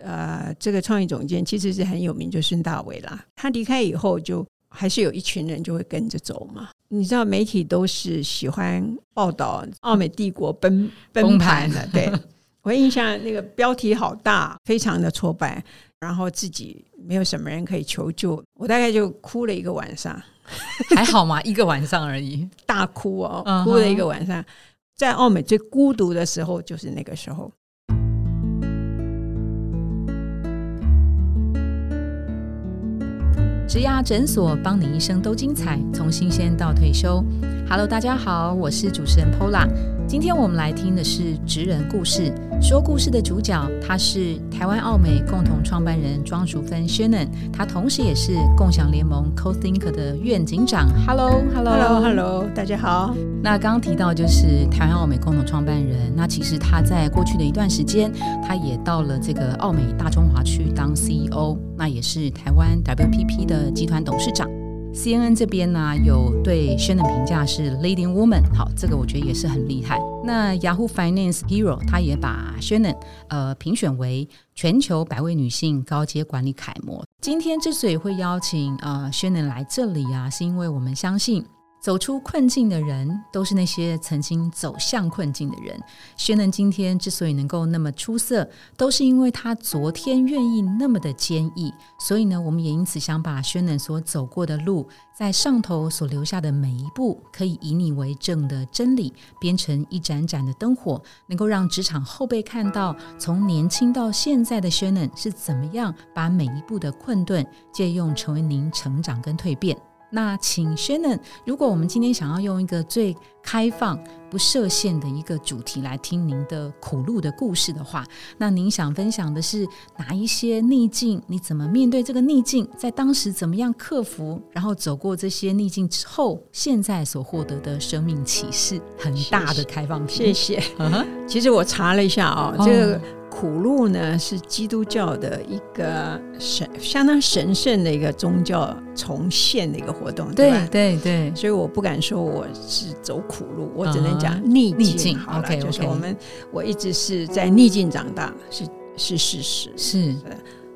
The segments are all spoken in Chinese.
呃，这个创意总监其实是很有名，就孙大伟啦。他离开以后，就还是有一群人就会跟着走嘛。你知道媒体都是喜欢报道奥美帝国崩崩盘的，对 我印象那个标题好大，非常的挫败，然后自己没有什么人可以求救，我大概就哭了一个晚上，还好吗？一个晚上而已，大哭哦，哭了一个晚上，在澳美最孤独的时候，就是那个时候。植牙诊所，帮你一生都精彩，从新鲜到退休。Hello，大家好，我是主持人 Pola。今天我们来听的是职人故事。说故事的主角，他是台湾奥美共同创办人庄淑芬 Shannon，他同时也是共享联盟 CoThink 的院警长。Hello，Hello，Hello，大家好。那刚刚提到就是台湾奥美共同创办人，那其实他在过去的一段时间，他也到了这个奥美大中华区当 CEO，那也是台湾 WPP 的集团董事长。CNN 这边呢有对 Shannon 评价是 Leading Woman，好，这个我觉得也是很厉害。那 Yahoo Finance Hero 他也把 Shannon 呃评选为全球百位女性高阶管理楷模。今天之所以会邀请呃 Shannon 来这里啊，是因为我们相信。走出困境的人，都是那些曾经走向困境的人。薛能今天之所以能够那么出色，都是因为他昨天愿意那么的坚毅。所以呢，我们也因此想把薛能所走过的路，在上头所留下的每一步，可以以你为证的真理，编成一盏盏的灯火，能够让职场后辈看到，从年轻到现在的薛能是怎么样把每一步的困顿借用成为您成长跟蜕变。那请 Shannon，如果我们今天想要用一个最开放、不设限的一个主题来听您的苦路的故事的话，那您想分享的是哪一些逆境？你怎么面对这个逆境？在当时怎么样克服？然后走过这些逆境之后，现在所获得的生命启示，很大的开放。谢谢。其实我查了一下啊，这个。苦路呢是基督教的一个神相当神圣的一个宗教重现的一个活动，对吧？对对，所以我不敢说我是走苦路，我只能讲逆境。好了，就是我们我一直是在逆境长大，是是事实。是，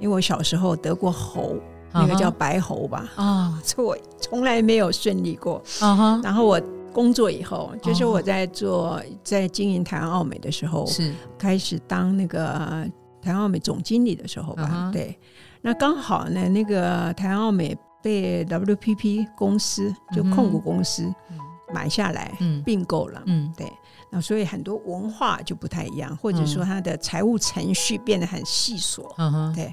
因为我小时候得过喉，那个叫白喉吧？啊，这我从来没有顺利过。啊哈，然后我。工作以后，就是我在做在经营台湾奥美的时候，是开始当那个台湾奥美总经理的时候吧。对，那刚好呢，那个台湾奥美被 WPP 公司就控股公司买下来，并购了。嗯，对，那所以很多文化就不太一样，或者说它的财务程序变得很细琐。嗯哼，对。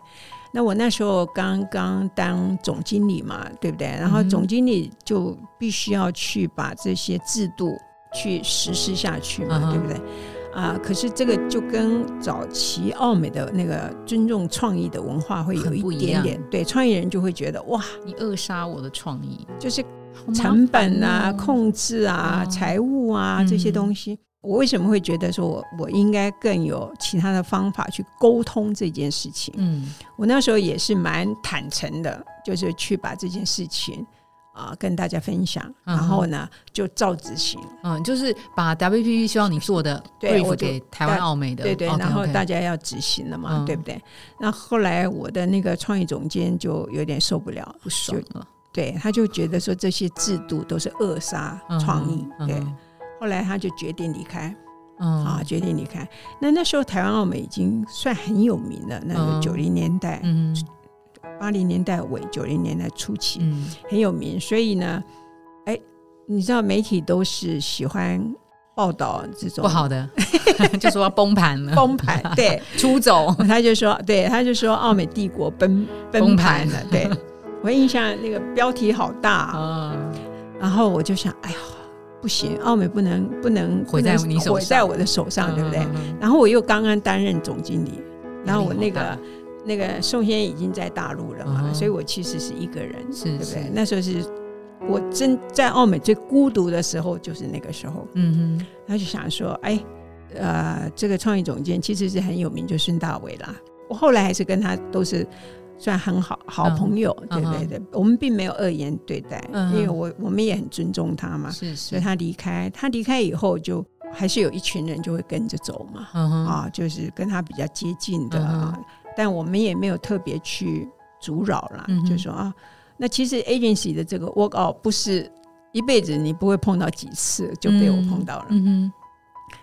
那我那时候刚刚当总经理嘛，对不对？然后总经理就必须要去把这些制度去实施下去嘛，对不对？啊，可是这个就跟早期奥美的那个尊重创意的文化会有一点点，对，创意人就会觉得哇，你扼杀我的创意，就是成本啊、控制啊、财务啊这些东西。我为什么会觉得说我我应该更有其他的方法去沟通这件事情？嗯，我那时候也是蛮坦诚的，就是去把这件事情啊跟大家分享，然后呢就照执行。嗯，就是把 WPP 希望你做的对付给台湾澳美的，对对，然后大家要执行了嘛，对不对？那后来我的那个创意总监就有点受不了，不爽了，对，他就觉得说这些制度都是扼杀创意，对。后来他就决定离开，啊，决定离开。那那时候台湾澳美已经算很有名了，那个九零年代，嗯，八零年代尾，九零年代初期，嗯，很有名。所以呢，哎，你知道媒体都是喜欢报道这种不好的，就说崩盘了，崩盘，对，出走。他就说，对，他就说澳美帝国崩崩盘了。对我印象那个标题好大啊，然后我就想，哎呀。不行，奥美不能不能毁在你手，毁在我的手上，对不对？然后我又刚刚担任总经理，然后我那个那个宋先已经在大陆了嘛，所以我其实是一个人，对不对？那时候是我真在澳美最孤独的时候，就是那个时候。嗯嗯，他就想说，哎，呃，这个创意总监其实是很有名，就孙大伟啦。我后来还是跟他都是。算很好好朋友，对对对，我们并没有恶言对待，因为我我们也很尊重他嘛，是，所以他离开，他离开以后，就还是有一群人就会跟着走嘛，啊，就是跟他比较接近的啊但我们也没有特别去阻扰了，就说啊，那其实 agency 的这个 work out 不是一辈子你不会碰到几次就被我碰到了，嗯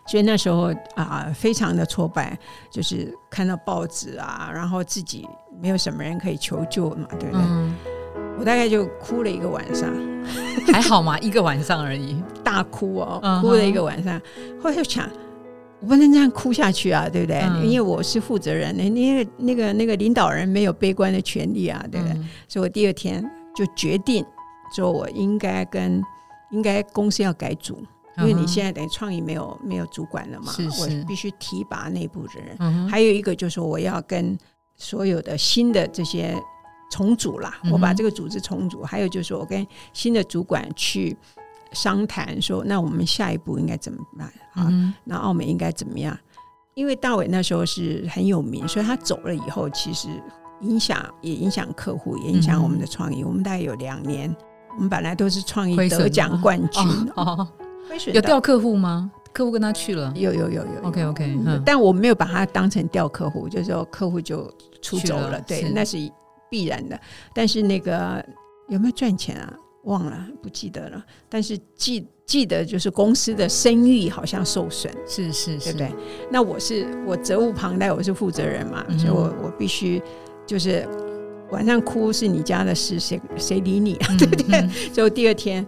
所以那时候啊，非常的挫败，就是看到报纸啊，然后自己没有什么人可以求救嘛，对不对？我大概就哭了一个晚上，还好嘛，一个晚上而已，大哭哦，哭了一个晚上。后来就想，我不能这样哭下去啊，对不对？因为我是负责人，那那个那个那个领导人没有悲观的权利啊，对不对？所以我第二天就决定，说我应该跟应该公司要改组。因为你现在等于创意没有没有主管了嘛，我必须提拔内部的人。还有一个就是我要跟所有的新的这些重组啦，我把这个组织重组。还有就是我跟新的主管去商谈，说那我们下一步应该怎么办啊？那澳美应该怎么样？因为大伟那时候是很有名，所以他走了以后，其实影响也影响客户，也影响我们的创意。我们大概有两年，我们本来都是创意得奖冠军。有调客户吗？客户跟他去了，有有有有。OK OK，嗯但我没有把他当成调客户，就是说客户就出走了，对，那是必然的。但是那个有没有赚钱啊？忘了，不记得了。但是记记得就是公司的声誉好像受损，是是是，对不对？那我是我责无旁贷，我是负责人嘛，所以我我必须就是晚上哭是你家的事，谁谁理你啊？对不对？所以第二天。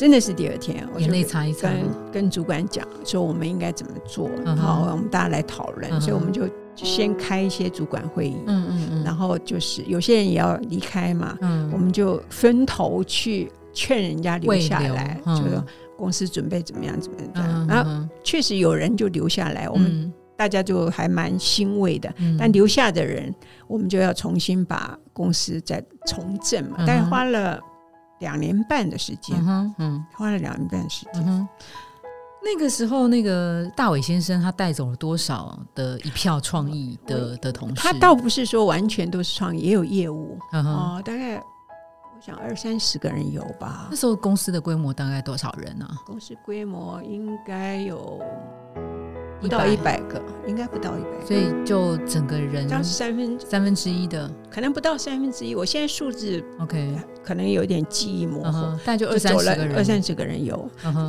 真的是第二天，我眼泪擦一擦，跟跟主管讲说我们应该怎么做，好，我们大家来讨论，所以我们就先开一些主管会议，嗯嗯嗯，然后就是有些人也要离开嘛，嗯，我们就分头去劝人家留下来，就说公司准备怎么样怎么样，然后确实有人就留下来，我们大家就还蛮欣慰的，但留下的人，我们就要重新把公司再重振嘛，但是花了。两年半的时间，嗯，花了两年半时间。那个时候，那个大伟先生他带走了多少的一票创意的的同事？他倒不是说完全都是创意，也有业务哦，大概我想二三十个人有吧。那时候公司的规模大概多少人呢？公司规模应该有。不到一百个，应该不到一百。个，所以就整个人三分三分之一的，可能不到三分之一。我现在数字 OK，可能有点记忆模糊，但就二三十个人，二三十个人有，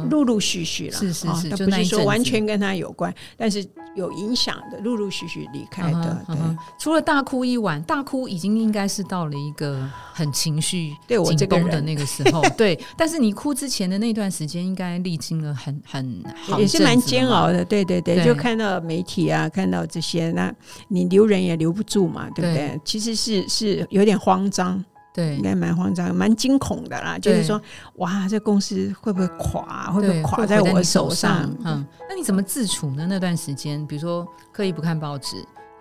陆陆续续了，是是是，不是说完全跟他有关，但是有影响的，陆陆续续离开的。对，除了大哭一晚，大哭已经应该是到了一个很情绪对我紧绷的那个时候，对。但是你哭之前的那段时间，应该历经了很很也是蛮煎熬的，对对对。就看到媒体啊，看到这些，那你留人也留不住嘛，对不对？其实是是有点慌张，对，应该蛮慌张，蛮惊恐的啦。就是说，哇，这公司会不会垮？会不会垮在我手上？嗯，那你怎么自处呢？那段时间，比如说刻意不看报纸，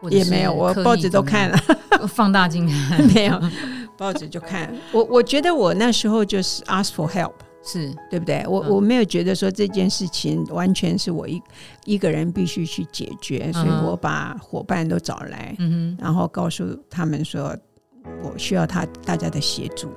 也没有，我报纸都看了，放大镜看 没有，报纸就看。我我觉得我那时候就是 ask for help。是对不对？我我没有觉得说这件事情完全是我一一个人必须去解决，所以我把伙伴都找来，嗯然后告诉他们说我需要他大家的协助。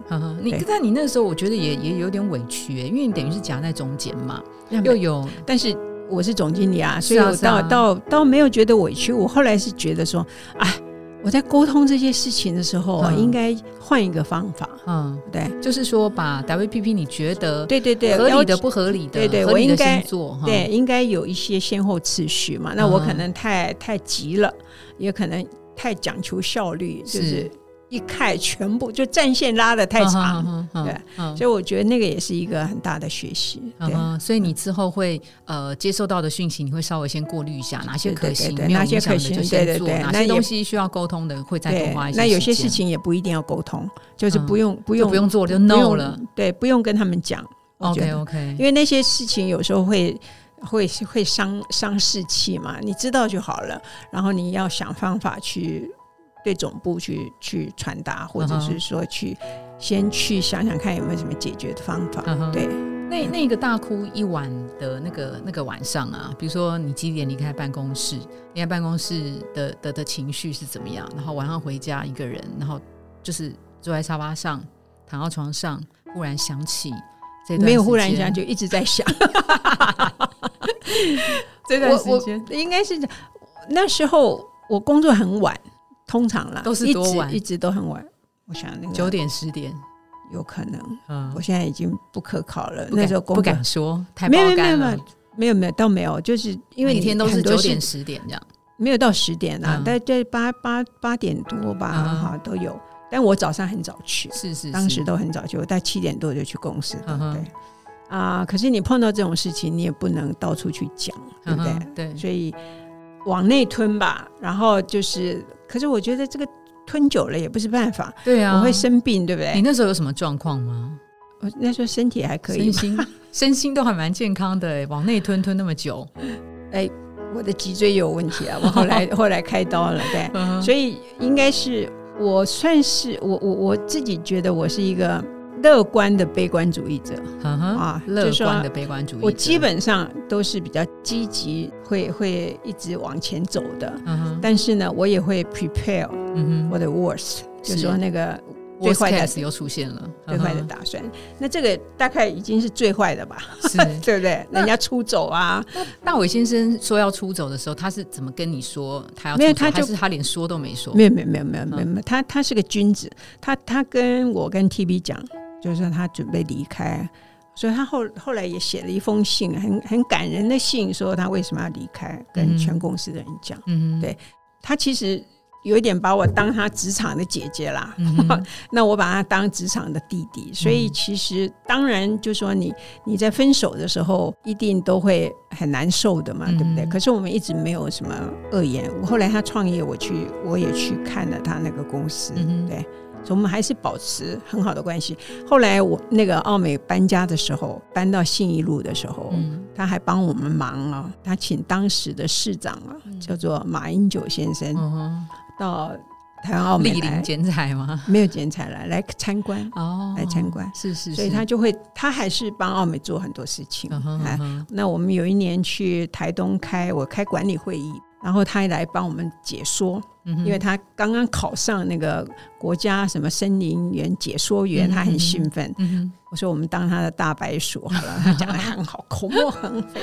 你但你那时候我觉得也也有点委屈，因为你等于是夹在中间嘛，又有，但是我是总经理啊，所以我倒倒倒没有觉得委屈。我后来是觉得说，哎。我在沟通这些事情的时候，应该换一个方法。嗯，对，就是说把 WPP 你觉得对对对合理的不合理的，对对，我应该做，对，应该有一些先后次序嘛。那我可能太太急了，也可能太讲求效率，就是。一看全部就战线拉的太长，对，所以我觉得那个也是一个很大的学习。对，所以你之后会呃接受到的讯息，你会稍微先过滤一下，哪些可行，哪些可行，对对对，哪些东西需要沟通的，会再多花一些。那有些事情也不一定要沟通，就是不用不用不用做就 no 了，对，不用跟他们讲。OK OK，因为那些事情有时候会会会伤伤士气嘛，你知道就好了，然后你要想方法去。对总部去去传达，或者是说去先去想想看有没有什么解决的方法。对，那那个大哭一晚的那个那个晚上啊，比如说你几点离开办公室？离开办公室的的的情绪是怎么样？然后晚上回家一个人，然后就是坐在沙发上，躺到床上，忽然想起这段没有忽然想，就一直在想。这段时间应该是那时候我工作很晚。通常啦，都是一多晚直一直都很晚。我想那个九点十点，有可能，嗯我，现在已经不可考了。那时候不敢说，太没有没有没有，没有没有倒没有，就是因为每天都是九点十点这样。没有到十点啊嗯，大概八八八点多吧，嗯哈都有。但我早上很早去，是是，当时都很早去，我大概七点多就去公司的，嗯对。啊，可是你碰到这种事情，你也不能到处去讲，对不对？嗯对，所以往内吞吧。然后就是，可是我觉得这个吞久了也不是办法，对啊，我会生病，对不对你？那时候有什么状况吗？我那时候身体还可以身，心 身心都还蛮健康的欸，往内吞吞那么久，哎，我的脊椎有问题啊，我后来 后来开刀了，对。嗯所以应该是我算是我我我自己觉得我是一个乐观的悲观主义者啊，乐观的悲观主义者，我基本上都是比较积极，会会一直往前走的。但是呢，我也会 prepare 我的 worst，是就说那个最坏的又出现了，最坏的嗯打算。那这个大概已经是最坏的吧，哼是。对不对？人家出走啊，大伟先生说要出走的时候，他是怎么跟你说他要出走？没有他就是他连说都没说？没有没有没有没有没有，他他是个君子，他他跟我跟 T B 讲，就是说他准备离开，所以他后后来也写了一封信，很很感人的信，说他为什么要离开，跟嗯全公司的人讲。嗯，对他其实有一点把我当他职场的姐姐啦，那我把他当职场的弟弟，所以其实当然就说你你在分手的时候一定都会很难受的嘛，嗯对不对？可是我们一直没有什么恶言。我后来他创业，我去我也去看了他那个公司，嗯哼对。所以我们还是保持很好的关系。后来我那个奥美搬家的时候，搬到信义路的时候，嗯他还帮我们忙啊。他请当时的市长啊，叫做马英九先生，嗯，到台湾澳美来，剪彩吗？没有剪彩来来参观。哦，来参观是是，所以他就会，他还是帮澳美做很多事情。那我们有一年去台东开，我开管理会议，然后他也来帮我们解说，因为他刚刚考上那个国家什么森林园解说员，嗯他很兴奋。我说我们当他的大白鼠好了，他讲的很好，口沫横飞，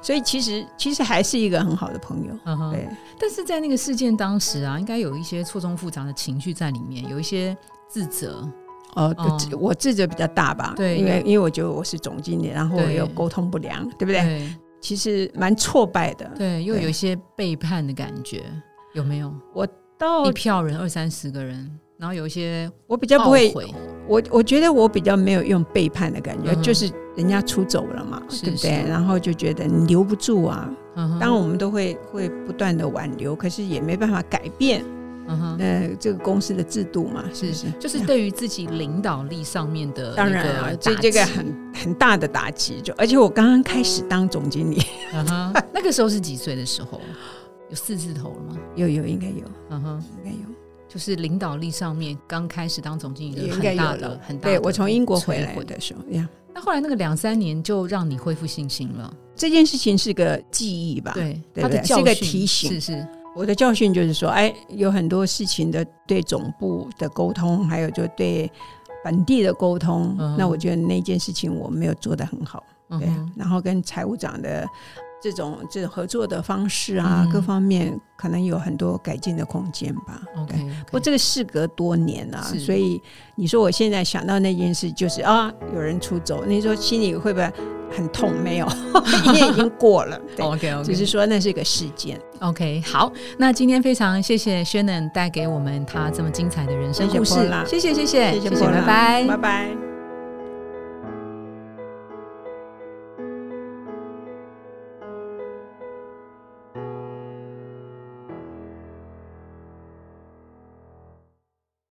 所以其实其实还是一个很好的朋友。对，但是在那个事件当时啊，应该有一些错综复杂的情绪在里面，有一些自责，哦，哦我自责比较大吧？对因为因为我觉得我是总经理，然后我又沟通不良，对不对？对其实蛮挫败的。对，又有一些背叛的感觉，有没有？我到一票人二三十个人，然后有一些我比较不会我我觉得我比较没有用背叛的感觉，嗯就是人家出走了嘛，是对不对？然后就觉得你留不住啊。嗯当然我们都会会不断的挽留，可是也没办法改变嗯哼。呃这个公司的制度嘛，是不是是？，就是对于自己领导力上面的当然啊啊，，这这个很很大的打击，就而且我刚刚开始当总经理，嗯哼，那个时候是几岁的时候？有四字头了吗？有有应该有。嗯哼，应该有，就是领导力上面刚开始当总经理的很大的了。很大的对我从英国回来的时候呀，那后来那个两三年就让你恢复信心了，这件事情是个记忆吧？对，对他的教训是个提醒。是是，我的教训就是说，哎，有很多事情的对总部的沟通，还有就对本地的沟通，嗯那我觉得那件事情我没有做得很好，对。然后跟财务长的这种这种合作的方式啊，嗯各方面可能有很多改进的空间吧。，OK，对不过这个事隔多年了、是所以你说我现在想到那件事，就是啊，有人出走，你说心里会不会很痛？没有，因为已经过了。对，OK OK，只是说那是一个事件。OK，好，那今天非常谢谢 Shannon 带给我们他这么精彩的人生故事谢谢谢谢谢谢拜拜拜拜。